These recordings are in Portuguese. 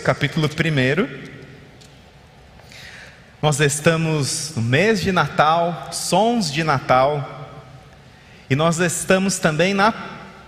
Capítulo 1. Nós estamos no mês de Natal, sons de Natal, e nós estamos também na,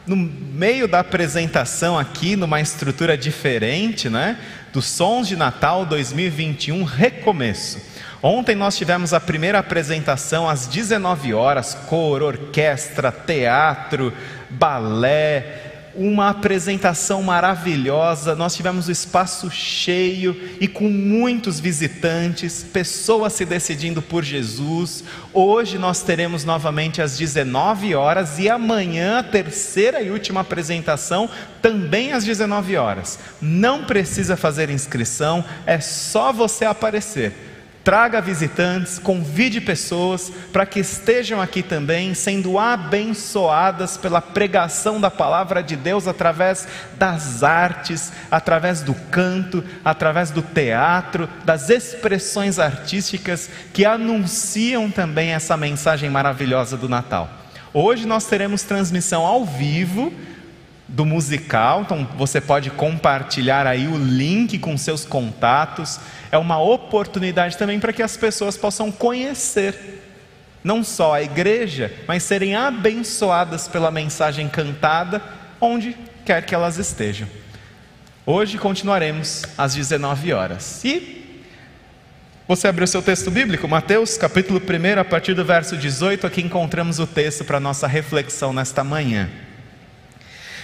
no meio da apresentação aqui, numa estrutura diferente, né? Dos sons de Natal 2021, recomeço. Ontem nós tivemos a primeira apresentação às 19 horas, cor, orquestra, teatro, balé, uma apresentação maravilhosa. Nós tivemos o espaço cheio e com muitos visitantes, pessoas se decidindo por Jesus. Hoje nós teremos novamente às 19 horas e amanhã a terceira e última apresentação também às 19 horas. Não precisa fazer inscrição, é só você aparecer. Traga visitantes, convide pessoas para que estejam aqui também, sendo abençoadas pela pregação da palavra de Deus através das artes, através do canto, através do teatro, das expressões artísticas que anunciam também essa mensagem maravilhosa do Natal. Hoje nós teremos transmissão ao vivo do musical, então você pode compartilhar aí o link com seus contatos. É uma oportunidade também para que as pessoas possam conhecer não só a igreja, mas serem abençoadas pela mensagem cantada onde quer que elas estejam. Hoje continuaremos às 19 horas. E você abriu seu texto bíblico, Mateus, capítulo 1, a partir do verso 18, aqui encontramos o texto para nossa reflexão nesta manhã.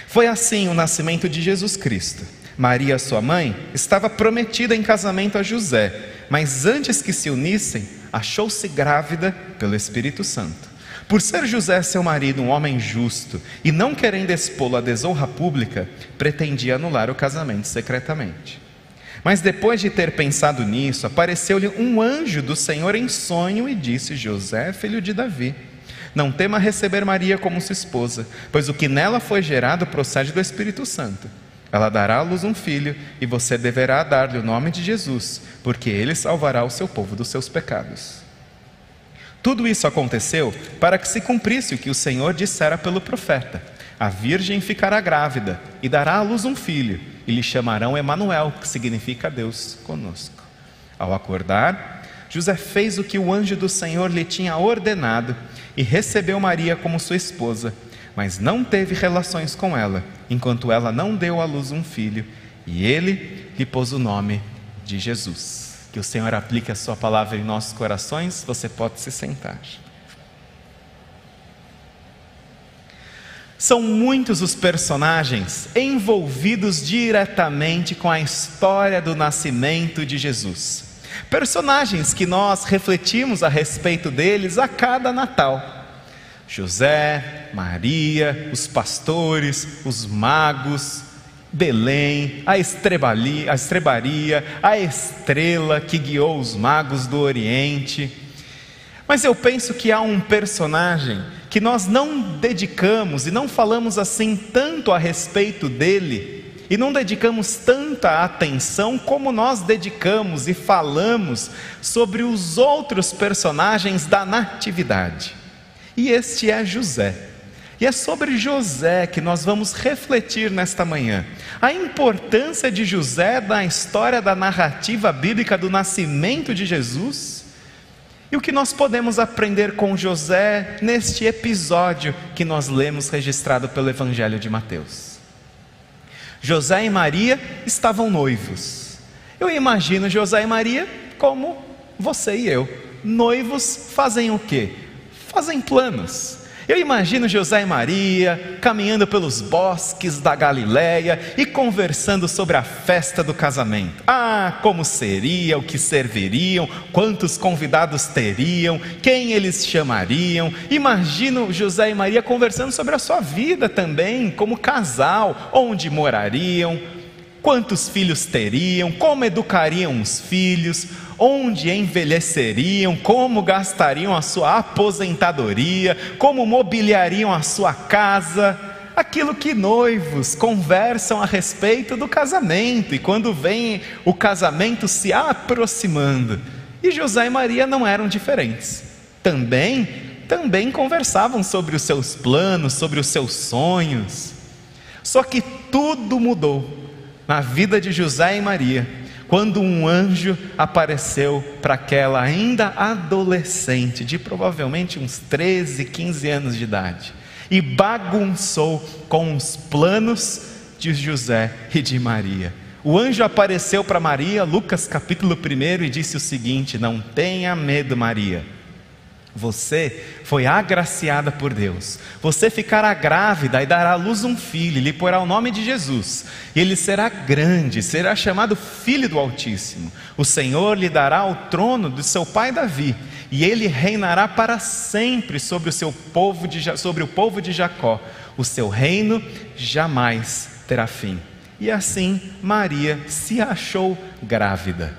Foi assim o nascimento de Jesus Cristo. Maria, sua mãe, estava prometida em casamento a José, mas antes que se unissem, achou-se grávida pelo Espírito Santo. Por ser José, seu marido, um homem justo, e não querendo expô-lo à desonra pública, pretendia anular o casamento secretamente. Mas depois de ter pensado nisso, apareceu-lhe um anjo do Senhor em sonho e disse: José, filho de Davi não tema receber Maria como sua esposa, pois o que nela foi gerado procede do Espírito Santo. Ela dará à luz um filho, e você deverá dar-lhe o nome de Jesus, porque ele salvará o seu povo dos seus pecados. Tudo isso aconteceu para que se cumprisse o que o Senhor dissera pelo profeta: A virgem ficará grávida e dará à luz um filho, e lhe chamarão Emanuel, que significa Deus conosco. Ao acordar, José fez o que o anjo do Senhor lhe tinha ordenado e recebeu Maria como sua esposa, mas não teve relações com ela, enquanto ela não deu à luz um filho, e ele lhe pôs o nome de Jesus. Que o Senhor aplique a sua palavra em nossos corações, você pode se sentar. São muitos os personagens envolvidos diretamente com a história do nascimento de Jesus. Personagens que nós refletimos a respeito deles a cada Natal. José, Maria, os pastores, os magos, Belém, a, a estrebaria, a estrela que guiou os magos do Oriente. Mas eu penso que há um personagem que nós não dedicamos e não falamos assim tanto a respeito dele e não dedicamos tanta atenção como nós dedicamos e falamos sobre os outros personagens da Natividade. E este é José. E é sobre José que nós vamos refletir nesta manhã. A importância de José na história da narrativa bíblica do nascimento de Jesus. E o que nós podemos aprender com José neste episódio que nós lemos registrado pelo Evangelho de Mateus. José e Maria estavam noivos. Eu imagino José e Maria como você e eu. Noivos fazem o quê? Fazem planos. Eu imagino José e Maria caminhando pelos bosques da Galileia e conversando sobre a festa do casamento. Ah, como seria, o que serviriam, quantos convidados teriam, quem eles chamariam. Imagino José e Maria conversando sobre a sua vida também, como casal, onde morariam, quantos filhos teriam, como educariam os filhos, onde envelheceriam, como gastariam a sua aposentadoria, como mobiliariam a sua casa, aquilo que noivos conversam a respeito do casamento, e quando vem o casamento se aproximando. E José e Maria não eram diferentes. Também, também conversavam sobre os seus planos, sobre os seus sonhos. Só que tudo mudou na vida de José e Maria, quando um anjo apareceu para aquela ainda adolescente, de provavelmente uns 13, 15 anos de idade, e bagunçou com os planos de José e de Maria. O anjo apareceu para Maria, Lucas capítulo 1, e disse o seguinte: Não tenha medo, Maria você foi agraciada por Deus. Você ficará grávida e dará à luz um filho, lhe porá o nome de Jesus. E ele será grande, será chamado Filho do Altíssimo. O Senhor lhe dará o trono de seu pai Davi, e ele reinará para sempre sobre o seu povo de, sobre o povo de Jacó. O seu reino jamais terá fim. E assim Maria se achou grávida.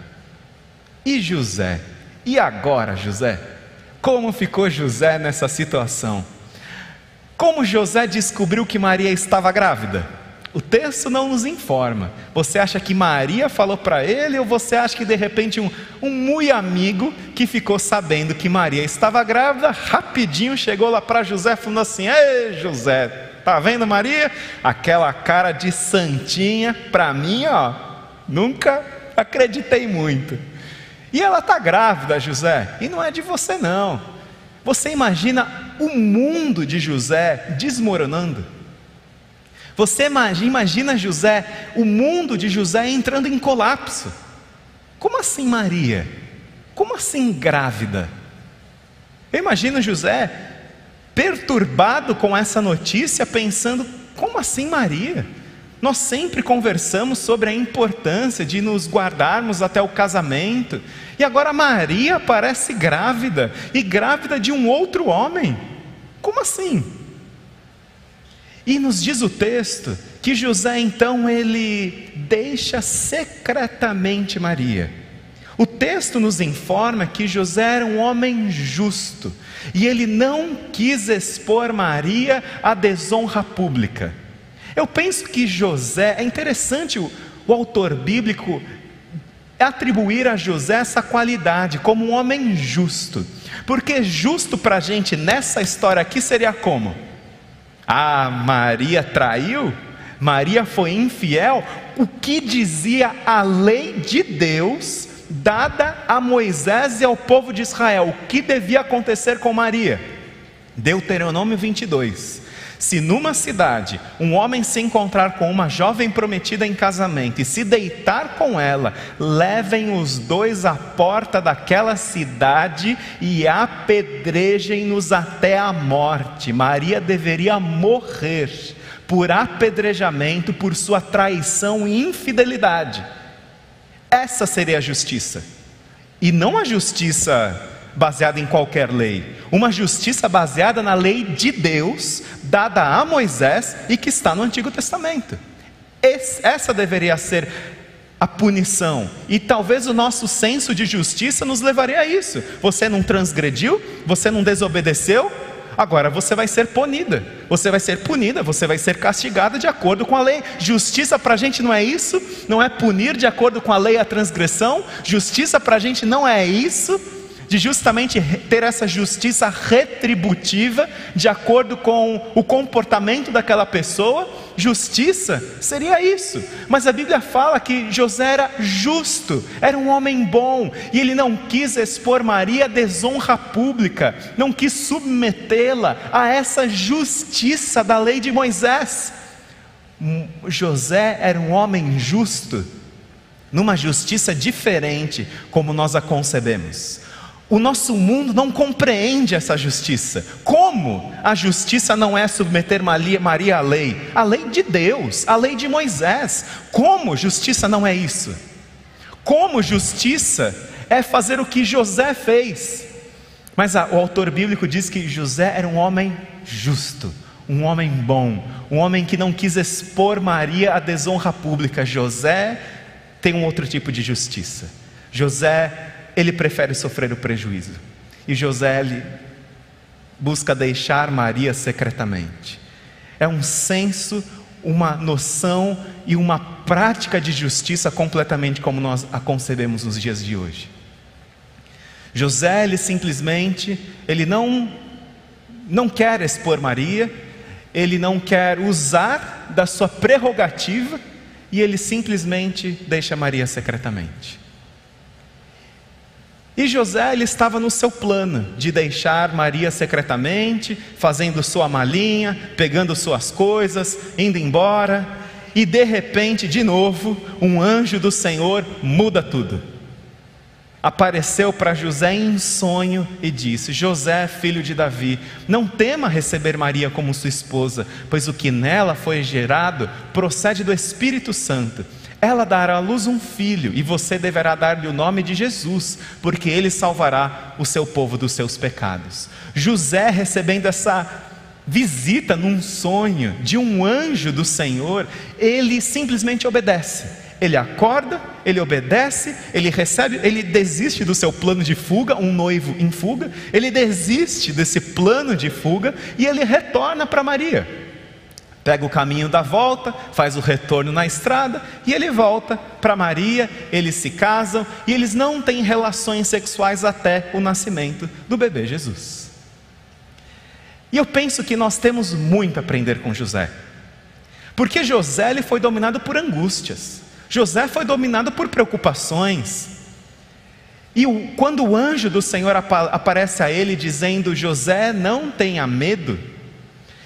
E José? E agora, José? Como ficou José nessa situação? Como José descobriu que Maria estava grávida? O texto não nos informa. Você acha que Maria falou para ele ou você acha que de repente um, um muito amigo que ficou sabendo que Maria estava grávida, rapidinho chegou lá para José falando assim: Ei José, tá vendo Maria? Aquela cara de santinha, para mim, ó, nunca acreditei muito. E ela está grávida, José, e não é de você não. Você imagina o mundo de José desmoronando? Você imagina José, o mundo de José entrando em colapso? Como assim Maria? Como assim grávida? Eu imagino José perturbado com essa notícia, pensando: como assim Maria? Nós sempre conversamos sobre a importância de nos guardarmos até o casamento, e agora Maria parece grávida, e grávida de um outro homem. Como assim? E nos diz o texto que José então ele deixa secretamente Maria. O texto nos informa que José era um homem justo e ele não quis expor Maria à desonra pública. Eu penso que José, é interessante o, o autor bíblico atribuir a José essa qualidade como um homem justo, porque justo para a gente nessa história aqui seria como? Ah, Maria traiu, Maria foi infiel, o que dizia a lei de Deus dada a Moisés e ao povo de Israel, o que devia acontecer com Maria? Deuteronômio 22. Se numa cidade um homem se encontrar com uma jovem prometida em casamento e se deitar com ela, levem os dois à porta daquela cidade e apedrejem-nos até a morte. Maria deveria morrer por apedrejamento por sua traição e infidelidade. Essa seria a justiça. E não a justiça baseada em qualquer lei, uma justiça baseada na lei de Deus, dada a Moisés e que está no Antigo Testamento. Esse, essa deveria ser a punição, e talvez o nosso senso de justiça nos levaria a isso. Você não transgrediu, você não desobedeceu, agora você vai ser punida, você vai ser punida, você vai ser castigada de acordo com a lei. Justiça para a gente não é isso, não é punir de acordo com a lei a transgressão, justiça para a gente não é isso de justamente ter essa justiça retributiva de acordo com o comportamento daquela pessoa. Justiça seria isso, mas a Bíblia fala que José era justo, era um homem bom, e ele não quis expor Maria à desonra pública, não quis submetê-la a essa justiça da lei de Moisés. José era um homem justo, numa justiça diferente como nós a concebemos. O nosso mundo não compreende essa justiça. Como a justiça não é submeter Maria à lei? A lei de Deus, a lei de Moisés. Como justiça não é isso? Como justiça é fazer o que José fez? Mas a, o autor bíblico diz que José era um homem justo, um homem bom, um homem que não quis expor Maria à desonra pública. José tem um outro tipo de justiça. José ele prefere sofrer o prejuízo. E José ele busca deixar Maria secretamente. É um senso, uma noção e uma prática de justiça completamente como nós a concebemos nos dias de hoje. José ele simplesmente ele não não quer expor Maria, ele não quer usar da sua prerrogativa e ele simplesmente deixa Maria secretamente. E José ele estava no seu plano de deixar Maria secretamente, fazendo sua malinha, pegando suas coisas, indo embora, e de repente, de novo, um anjo do Senhor muda tudo. Apareceu para José em sonho e disse: José, filho de Davi, não tema receber Maria como sua esposa, pois o que nela foi gerado procede do Espírito Santo. Ela dará à luz um filho, e você deverá dar-lhe o nome de Jesus, porque ele salvará o seu povo dos seus pecados. José, recebendo essa visita num sonho de um anjo do Senhor, ele simplesmente obedece. Ele acorda, ele obedece, ele recebe, ele desiste do seu plano de fuga, um noivo em fuga, ele desiste desse plano de fuga e ele retorna para Maria pega o caminho da volta, faz o retorno na estrada e ele volta para Maria, eles se casam e eles não têm relações sexuais até o nascimento do bebê Jesus. E eu penso que nós temos muito a aprender com José, porque José ele foi dominado por angústias, José foi dominado por preocupações. E quando o anjo do Senhor aparece a ele dizendo: José, não tenha medo,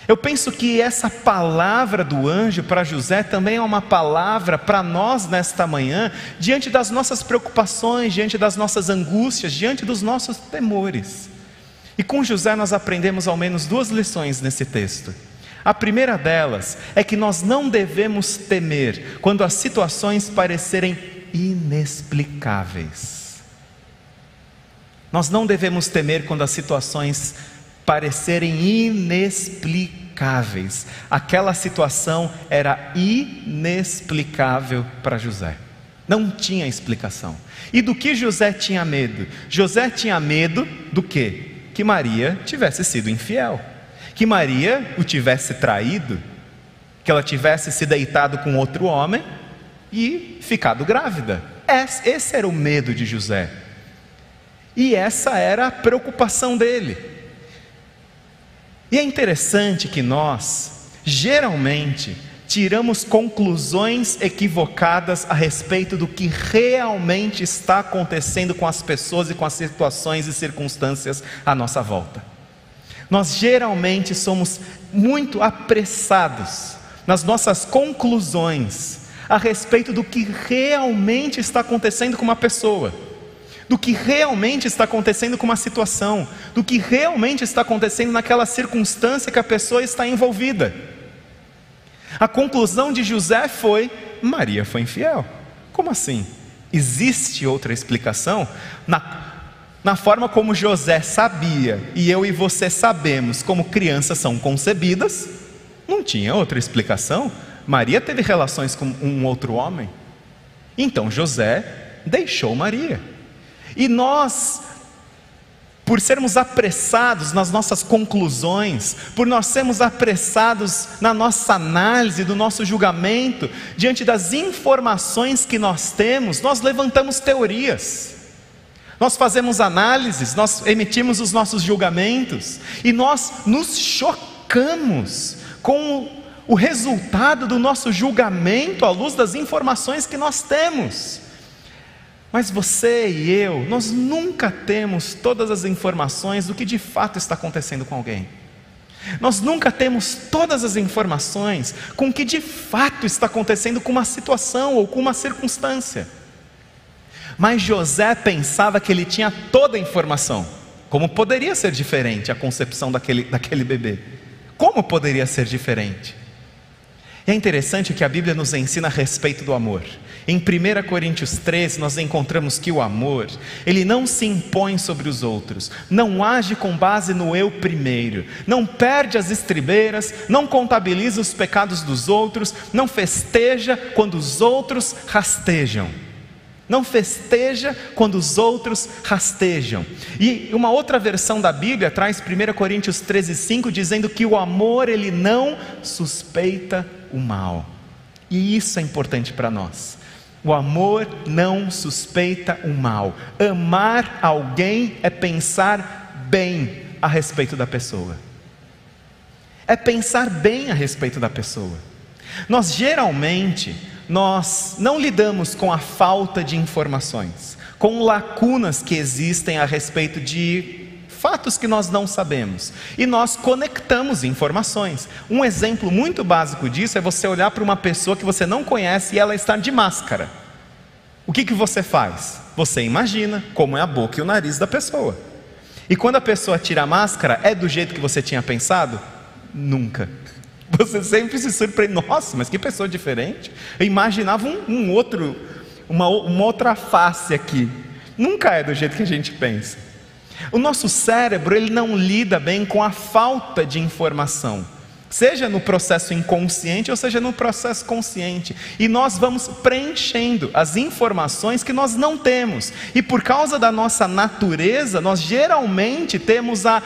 eu penso que essa palavra do anjo para José também é uma palavra para nós nesta manhã, diante das nossas preocupações, diante das nossas angústias, diante dos nossos temores. E com José nós aprendemos ao menos duas lições nesse texto. A primeira delas é que nós não devemos temer quando as situações parecerem inexplicáveis. Nós não devemos temer quando as situações parecerem inexplicáveis. Aquela situação era inexplicável para José. Não tinha explicação. E do que José tinha medo? José tinha medo do quê? Que Maria tivesse sido infiel, que Maria o tivesse traído, que ela tivesse se deitado com outro homem e ficado grávida. Esse era o medo de José. E essa era a preocupação dele. E é interessante que nós, geralmente, tiramos conclusões equivocadas a respeito do que realmente está acontecendo com as pessoas e com as situações e circunstâncias à nossa volta. Nós geralmente somos muito apressados nas nossas conclusões a respeito do que realmente está acontecendo com uma pessoa do que realmente está acontecendo com uma situação, do que realmente está acontecendo naquela circunstância que a pessoa está envolvida. A conclusão de José foi: Maria foi infiel. Como assim? Existe outra explicação? Na, na forma como José sabia e eu e você sabemos como crianças são concebidas, não tinha outra explicação. Maria teve relações com um outro homem. Então José deixou Maria. E nós, por sermos apressados nas nossas conclusões, por nós sermos apressados na nossa análise, do nosso julgamento, diante das informações que nós temos, nós levantamos teorias. Nós fazemos análises, nós emitimos os nossos julgamentos e nós nos chocamos com o resultado do nosso julgamento à luz das informações que nós temos. Mas você e eu, nós nunca temos todas as informações do que de fato está acontecendo com alguém. Nós nunca temos todas as informações com o que de fato está acontecendo com uma situação ou com uma circunstância. Mas José pensava que ele tinha toda a informação. Como poderia ser diferente a concepção daquele, daquele bebê? Como poderia ser diferente? E é interessante que a Bíblia nos ensina a respeito do amor. Em 1 Coríntios 13, nós encontramos que o amor, ele não se impõe sobre os outros, não age com base no eu primeiro, não perde as estribeiras, não contabiliza os pecados dos outros, não festeja quando os outros rastejam. Não festeja quando os outros rastejam. E uma outra versão da Bíblia traz 1 Coríntios 13, 5, dizendo que o amor ele não suspeita o mal. E isso é importante para nós. O amor não suspeita o mal. Amar alguém é pensar bem a respeito da pessoa. É pensar bem a respeito da pessoa. Nós geralmente nós não lidamos com a falta de informações, com lacunas que existem a respeito de fatos que nós não sabemos. E nós conectamos informações. Um exemplo muito básico disso é você olhar para uma pessoa que você não conhece e ela está de máscara. O que, que você faz? Você imagina como é a boca e o nariz da pessoa. E quando a pessoa tira a máscara, é do jeito que você tinha pensado? Nunca. Você sempre se surpreende. Nossa, mas que pessoa diferente. Eu imaginava um, um outro, uma, uma outra face aqui. Nunca é do jeito que a gente pensa. O nosso cérebro ele não lida bem com a falta de informação, seja no processo inconsciente ou seja no processo consciente. E nós vamos preenchendo as informações que nós não temos. E por causa da nossa natureza, nós geralmente temos a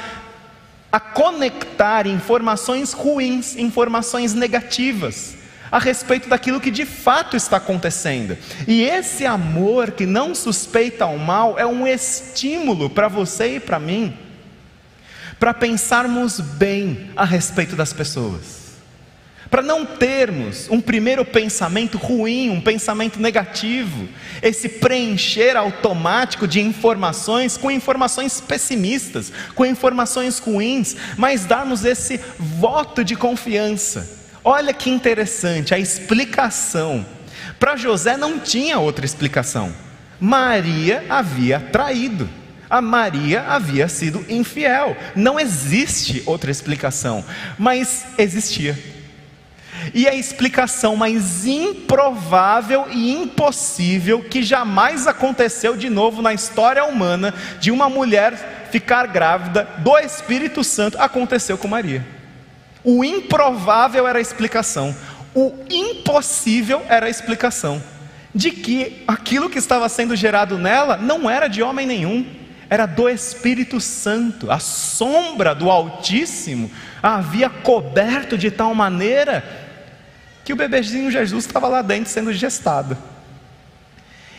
a conectar informações ruins, informações negativas a respeito daquilo que de fato está acontecendo. E esse amor que não suspeita o mal é um estímulo para você e para mim, para pensarmos bem a respeito das pessoas. Para não termos um primeiro pensamento ruim, um pensamento negativo, esse preencher automático de informações com informações pessimistas, com informações ruins, mas darmos esse voto de confiança Olha que interessante a explicação. Para José não tinha outra explicação. Maria havia traído. A Maria havia sido infiel. Não existe outra explicação, mas existia. E a explicação mais improvável e impossível que jamais aconteceu de novo na história humana de uma mulher ficar grávida do Espírito Santo aconteceu com Maria. O improvável era a explicação, o impossível era a explicação de que aquilo que estava sendo gerado nela não era de homem nenhum, era do Espírito Santo, a sombra do Altíssimo a havia coberto de tal maneira que o bebezinho Jesus estava lá dentro sendo gestado.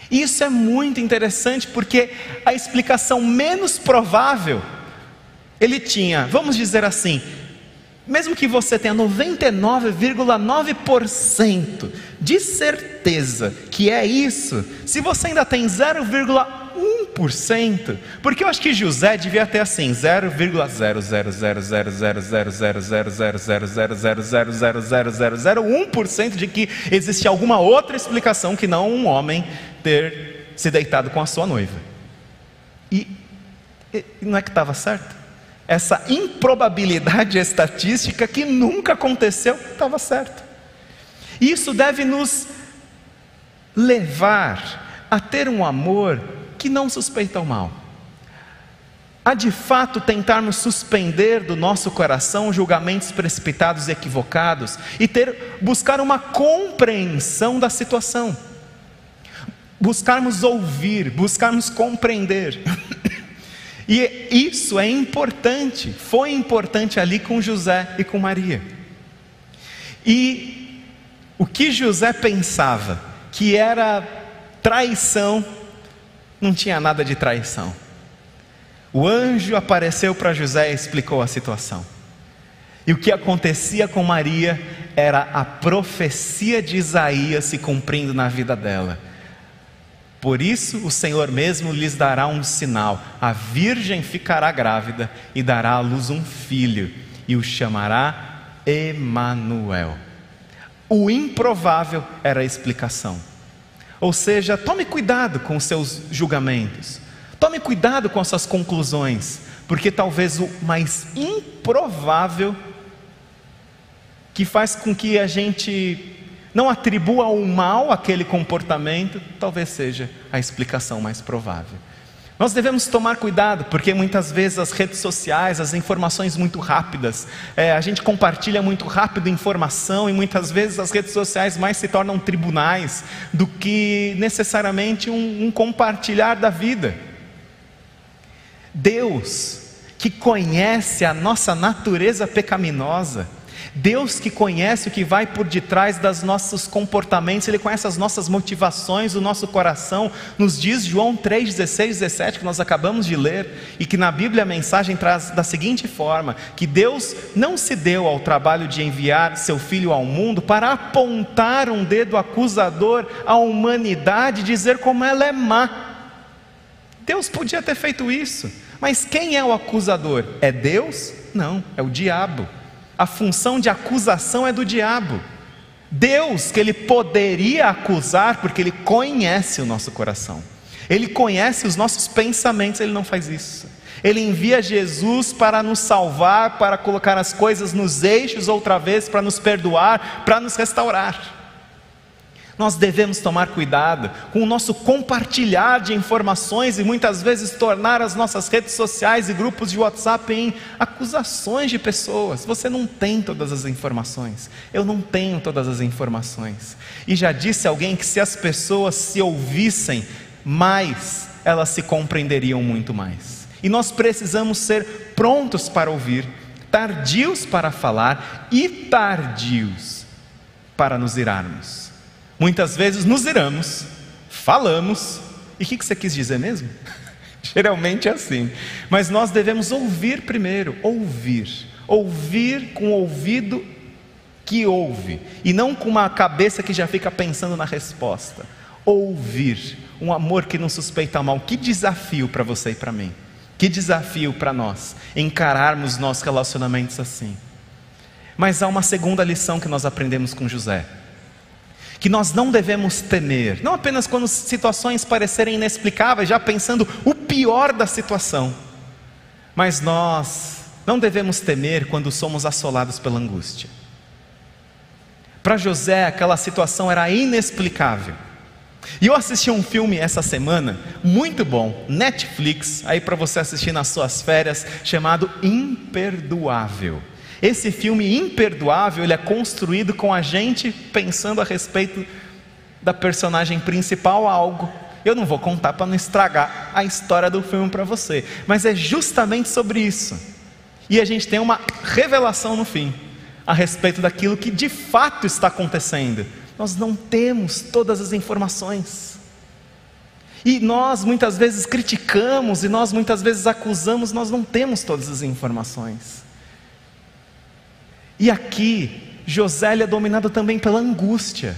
Isso é muito interessante porque a explicação menos provável ele tinha, vamos dizer assim, mesmo que você tenha 99,9% de certeza que é isso, se você ainda tem 0,1%, porque eu acho que José devia ter assim 0,00000000000000001% de que existe alguma outra explicação que não um homem ter se deitado com a sua noiva. E, e não é que estava certo? essa improbabilidade estatística que nunca aconteceu, estava certo. Isso deve nos levar a ter um amor que não suspeita o mal. A de fato tentarmos suspender do nosso coração julgamentos precipitados e equivocados e ter buscar uma compreensão da situação. Buscarmos ouvir, buscarmos compreender. E isso é importante, foi importante ali com José e com Maria. E o que José pensava que era traição, não tinha nada de traição. O anjo apareceu para José e explicou a situação. E o que acontecia com Maria era a profecia de Isaías se cumprindo na vida dela. Por isso o Senhor mesmo lhes dará um sinal: a virgem ficará grávida e dará à luz um filho, e o chamará Emanuel. O improvável era a explicação. Ou seja, tome cuidado com os seus julgamentos. Tome cuidado com as suas conclusões, porque talvez o mais improvável que faz com que a gente não atribua o mal àquele comportamento, talvez seja a explicação mais provável. Nós devemos tomar cuidado, porque muitas vezes as redes sociais, as informações muito rápidas, é, a gente compartilha muito rápido informação e muitas vezes as redes sociais mais se tornam tribunais do que necessariamente um, um compartilhar da vida. Deus, que conhece a nossa natureza pecaminosa, Deus que conhece o que vai por detrás dos nossos comportamentos, Ele conhece as nossas motivações, o nosso coração, nos diz João 3, 16, 17, que nós acabamos de ler, e que na Bíblia a mensagem traz da seguinte forma: que Deus não se deu ao trabalho de enviar seu Filho ao mundo para apontar um dedo acusador à humanidade e dizer como ela é má. Deus podia ter feito isso, mas quem é o acusador? É Deus? Não, é o diabo a função de acusação é do diabo. Deus, que ele poderia acusar, porque ele conhece o nosso coração, ele conhece os nossos pensamentos, ele não faz isso. Ele envia Jesus para nos salvar, para colocar as coisas nos eixos outra vez, para nos perdoar, para nos restaurar nós devemos tomar cuidado com o nosso compartilhar de informações e muitas vezes tornar as nossas redes sociais e grupos de WhatsApp em acusações de pessoas. Você não tem todas as informações, eu não tenho todas as informações. E já disse alguém que se as pessoas se ouvissem mais, elas se compreenderiam muito mais. E nós precisamos ser prontos para ouvir, tardios para falar e tardios para nos irarmos. Muitas vezes nos iramos, falamos, e o que, que você quis dizer mesmo? Geralmente é assim, mas nós devemos ouvir primeiro, ouvir, ouvir com o ouvido que ouve, e não com uma cabeça que já fica pensando na resposta. Ouvir, um amor que não suspeita mal. Que desafio para você e para mim, que desafio para nós encararmos nossos relacionamentos assim. Mas há uma segunda lição que nós aprendemos com José que nós não devemos temer, não apenas quando situações parecerem inexplicáveis, já pensando o pior da situação, mas nós não devemos temer quando somos assolados pela angústia. Para José, aquela situação era inexplicável. E eu assisti um filme essa semana, muito bom, Netflix, aí para você assistir nas suas férias, chamado Imperdoável. Esse filme imperdoável, ele é construído com a gente pensando a respeito da personagem principal algo. Eu não vou contar para não estragar a história do filme para você, mas é justamente sobre isso. E a gente tem uma revelação no fim a respeito daquilo que de fato está acontecendo. Nós não temos todas as informações. E nós muitas vezes criticamos e nós muitas vezes acusamos, nós não temos todas as informações. E aqui, José é dominado também pela angústia,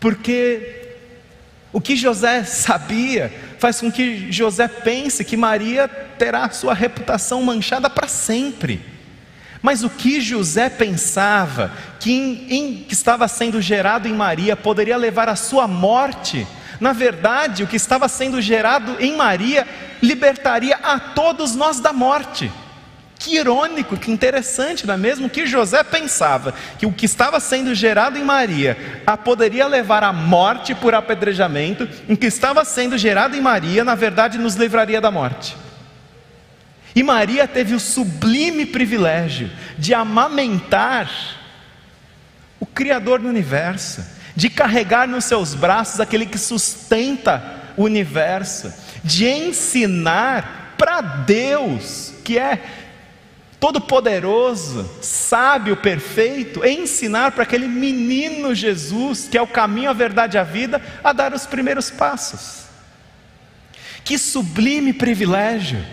porque o que José sabia faz com que José pense que Maria terá sua reputação manchada para sempre. Mas o que José pensava que, em, em, que estava sendo gerado em Maria poderia levar à sua morte, na verdade, o que estava sendo gerado em Maria libertaria a todos nós da morte. Que irônico, que interessante, não é mesmo? Que José pensava que o que estava sendo gerado em Maria a poderia levar à morte por apedrejamento, o que estava sendo gerado em Maria, na verdade, nos livraria da morte. E Maria teve o sublime privilégio de amamentar o Criador do universo, de carregar nos seus braços aquele que sustenta o universo, de ensinar para Deus, que é todo-poderoso, sábio, perfeito, ensinar para aquele menino Jesus, que é o caminho, a verdade e a vida, a dar os primeiros passos. Que sublime privilégio!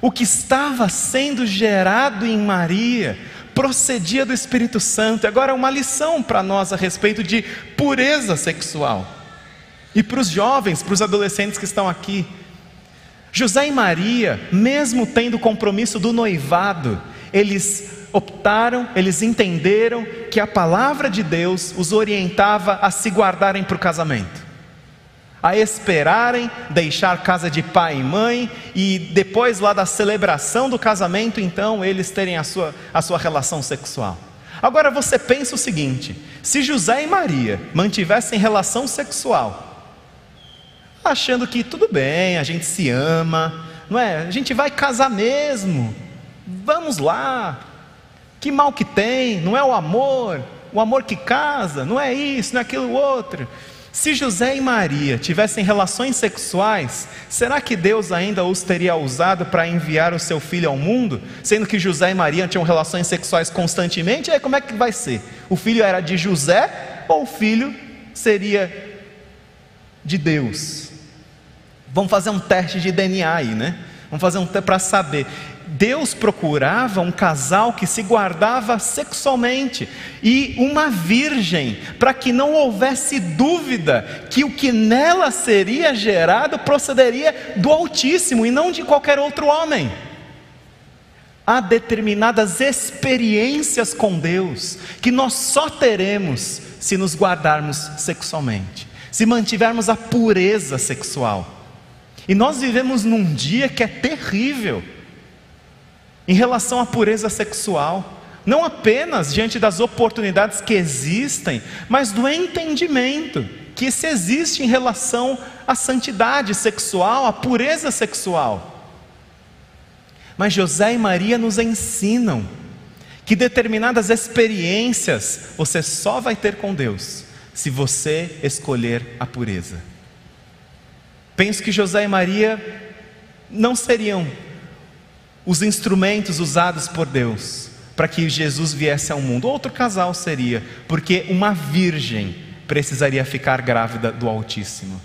O que estava sendo gerado em Maria procedia do Espírito Santo. Agora, uma lição para nós a respeito de pureza sexual. E para os jovens, para os adolescentes que estão aqui, José e Maria, mesmo tendo o compromisso do noivado, eles optaram, eles entenderam que a palavra de Deus os orientava a se guardarem para o casamento, a esperarem, deixar casa de pai e mãe e depois lá da celebração do casamento, então eles terem a sua, a sua relação sexual. Agora você pensa o seguinte: se José e Maria mantivessem relação sexual, achando que tudo bem, a gente se ama, não é? A gente vai casar mesmo. Vamos lá. Que mal que tem? Não é o amor, o amor que casa, não é isso, não é aquilo outro. Se José e Maria tivessem relações sexuais, será que Deus ainda os teria usado para enviar o seu filho ao mundo? Sendo que José e Maria tinham relações sexuais constantemente, aí como é que vai ser? O filho era de José ou o filho seria de Deus? Vamos fazer um teste de DNA aí, né? Vamos fazer um teste para saber. Deus procurava um casal que se guardava sexualmente e uma virgem, para que não houvesse dúvida que o que nela seria gerado procederia do Altíssimo e não de qualquer outro homem. Há determinadas experiências com Deus que nós só teremos se nos guardarmos sexualmente, se mantivermos a pureza sexual. E nós vivemos num dia que é terrível em relação à pureza sexual, não apenas diante das oportunidades que existem, mas do entendimento que se existe em relação à santidade sexual, à pureza sexual. Mas José e Maria nos ensinam que determinadas experiências você só vai ter com Deus se você escolher a pureza. Penso que José e Maria não seriam os instrumentos usados por Deus para que Jesus viesse ao mundo. Outro casal seria, porque uma virgem precisaria ficar grávida do Altíssimo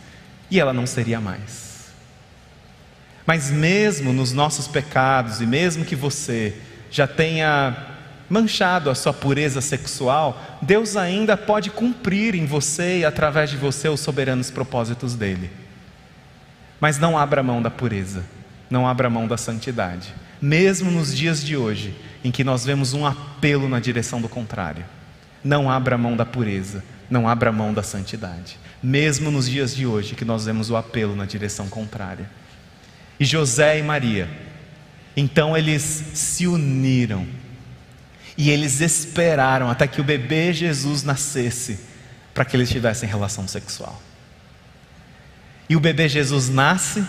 e ela não seria mais. Mas mesmo nos nossos pecados, e mesmo que você já tenha manchado a sua pureza sexual, Deus ainda pode cumprir em você e através de você os soberanos propósitos dele. Mas não abra mão da pureza, não abra mão da santidade mesmo nos dias de hoje, em que nós vemos um apelo na direção do contrário. Não abra mão da pureza, não abra mão da santidade. Mesmo nos dias de hoje, que nós vemos o apelo na direção contrária. E José e Maria, então eles se uniram e eles esperaram até que o bebê Jesus nascesse para que eles tivessem relação sexual. E o bebê Jesus nasce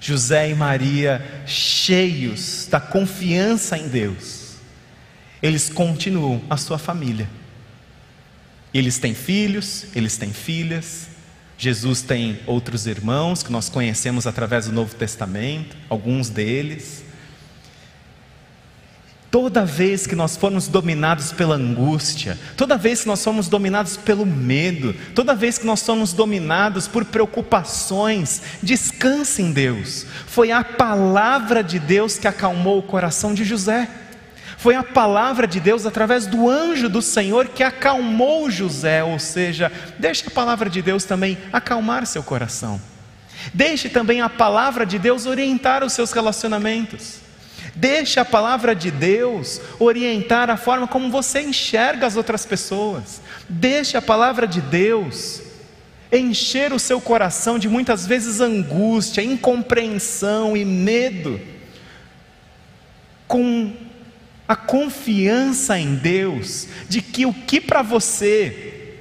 José e Maria, cheios da confiança em Deus, eles continuam a sua família. Eles têm filhos, eles têm filhas. Jesus tem outros irmãos que nós conhecemos através do Novo Testamento, alguns deles. Toda vez que nós formos dominados pela angústia, toda vez que nós somos dominados pelo medo, toda vez que nós somos dominados por preocupações, descanse em Deus. Foi a palavra de Deus que acalmou o coração de José. Foi a palavra de Deus através do anjo do Senhor que acalmou José, ou seja, deixe a palavra de Deus também acalmar seu coração. Deixe também a palavra de Deus orientar os seus relacionamentos. Deixe a palavra de Deus orientar a forma como você enxerga as outras pessoas. Deixe a palavra de Deus encher o seu coração de muitas vezes angústia, incompreensão e medo, com a confiança em Deus de que o que para você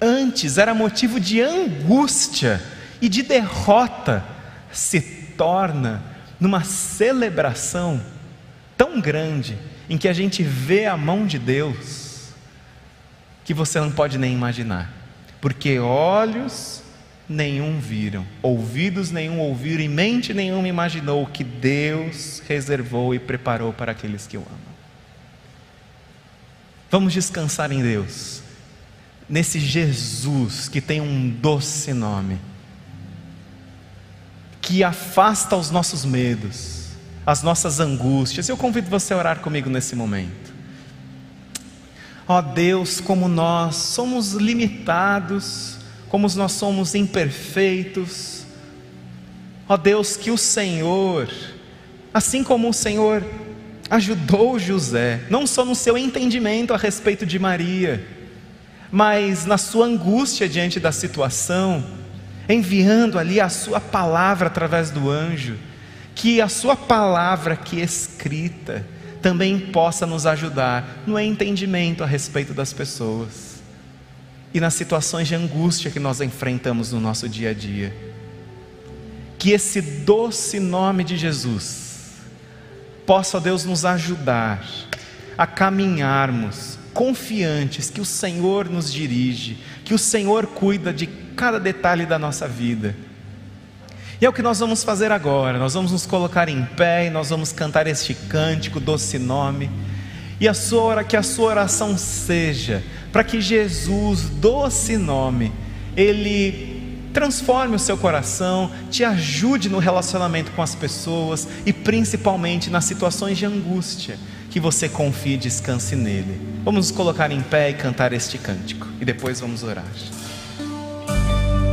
antes era motivo de angústia e de derrota se torna numa celebração tão grande, em que a gente vê a mão de Deus, que você não pode nem imaginar, porque olhos nenhum viram, ouvidos nenhum ouviram e mente nenhuma imaginou o que Deus reservou e preparou para aqueles que o amam. Vamos descansar em Deus, nesse Jesus que tem um doce nome que afasta os nossos medos, as nossas angústias. Eu convido você a orar comigo nesse momento. Ó oh Deus, como nós somos limitados, como nós somos imperfeitos. Ó oh Deus, que o Senhor, assim como o Senhor ajudou José, não só no seu entendimento a respeito de Maria, mas na sua angústia diante da situação, enviando ali a sua palavra através do anjo, que a sua palavra que escrita também possa nos ajudar no entendimento a respeito das pessoas e nas situações de angústia que nós enfrentamos no nosso dia a dia. Que esse doce nome de Jesus possa, Deus, nos ajudar a caminharmos confiantes que o Senhor nos dirige, que o Senhor cuida de cada detalhe da nossa vida. E é o que nós vamos fazer agora. Nós vamos nos colocar em pé e nós vamos cantar este cântico, doce nome. E a sua, que a sua oração seja para que Jesus, doce nome, ele transforme o seu coração, te ajude no relacionamento com as pessoas e principalmente nas situações de angústia, que você confie e descanse nele. Vamos nos colocar em pé e cantar este cântico e depois vamos orar.